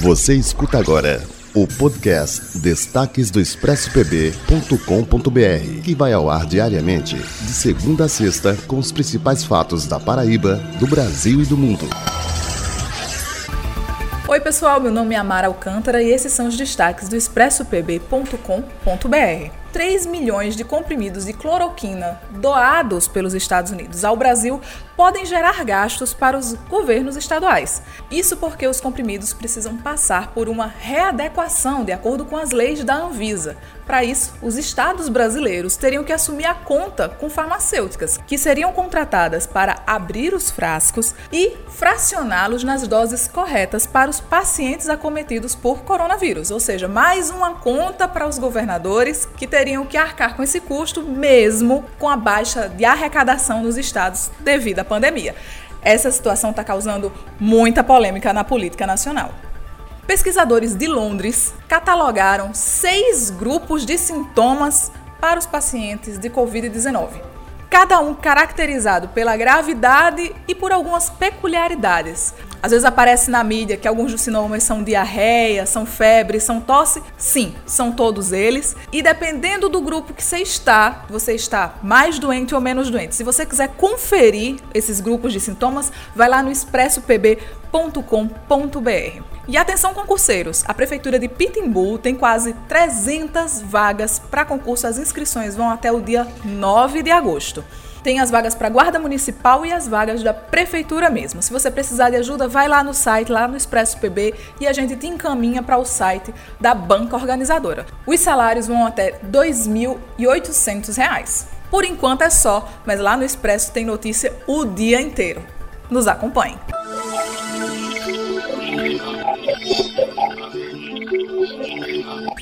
Você escuta agora o podcast Destaques do ExpressoPB.com.br, que vai ao ar diariamente, de segunda a sexta, com os principais fatos da Paraíba, do Brasil e do mundo. Oi, pessoal, meu nome é Amara Alcântara e esses são os destaques do expressopb.com.br. 3 milhões de comprimidos de cloroquina doados pelos Estados Unidos ao Brasil podem gerar gastos para os governos estaduais. Isso porque os comprimidos precisam passar por uma readequação de acordo com as leis da Anvisa. Para isso, os estados brasileiros teriam que assumir a conta com farmacêuticas, que seriam contratadas para abrir os frascos e fracioná-los nas doses corretas para os pacientes acometidos por coronavírus, ou seja, mais uma conta para os governadores que teriam que arcar com esse custo, mesmo com a baixa de arrecadação nos estados devido à pandemia. Essa situação está causando muita polêmica na política nacional. Pesquisadores de Londres catalogaram seis grupos de sintomas para os pacientes de Covid-19, cada um caracterizado pela gravidade e por algumas peculiaridades. Às vezes aparece na mídia que alguns dos sintomas são diarreia, são febre, são tosse. Sim, são todos eles. E dependendo do grupo que você está, você está mais doente ou menos doente. Se você quiser conferir esses grupos de sintomas, vai lá no expressopb.com.br. E atenção concurseiros, a prefeitura de Pitimbu tem quase 300 vagas para concurso. As inscrições vão até o dia 9 de agosto. Tem as vagas para guarda municipal e as vagas da prefeitura mesmo. Se você precisar de ajuda, vai lá no site, lá no Expresso PB, e a gente te encaminha para o site da banca organizadora. Os salários vão até R$ 2.800. Por enquanto é só, mas lá no Expresso tem notícia o dia inteiro. Nos acompanhe.